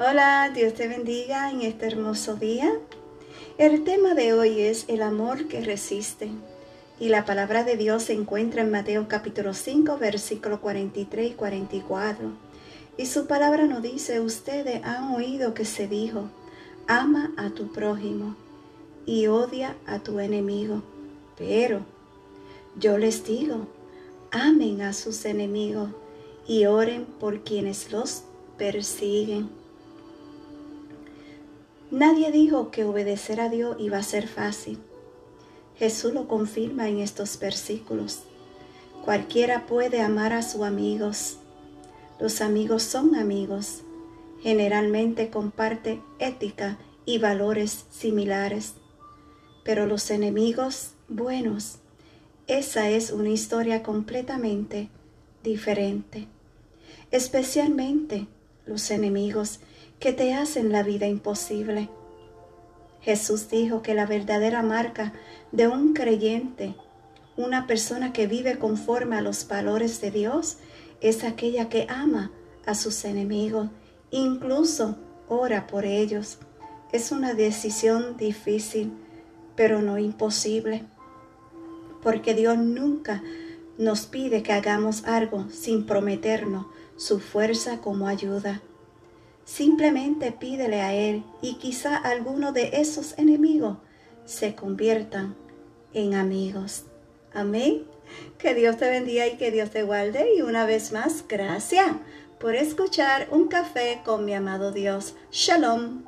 Hola, Dios te bendiga en este hermoso día. El tema de hoy es el amor que resiste. Y la palabra de Dios se encuentra en Mateo capítulo 5, versículo 43 y 44. Y su palabra nos dice, ustedes han oído que se dijo, ama a tu prójimo y odia a tu enemigo. Pero yo les digo, amen a sus enemigos y oren por quienes los persiguen. Nadie dijo que obedecer a Dios iba a ser fácil. Jesús lo confirma en estos versículos. Cualquiera puede amar a sus amigos. Los amigos son amigos. Generalmente comparte ética y valores similares. Pero los enemigos buenos, esa es una historia completamente diferente. Especialmente los enemigos que te hacen la vida imposible. Jesús dijo que la verdadera marca de un creyente, una persona que vive conforme a los valores de Dios, es aquella que ama a sus enemigos, incluso ora por ellos. Es una decisión difícil, pero no imposible, porque Dios nunca nos pide que hagamos algo sin prometernos su fuerza como ayuda. Simplemente pídele a Él y quizá alguno de esos enemigos se conviertan en amigos. Amén. Que Dios te bendiga y que Dios te guarde. Y una vez más, gracias por escuchar un café con mi amado Dios. Shalom.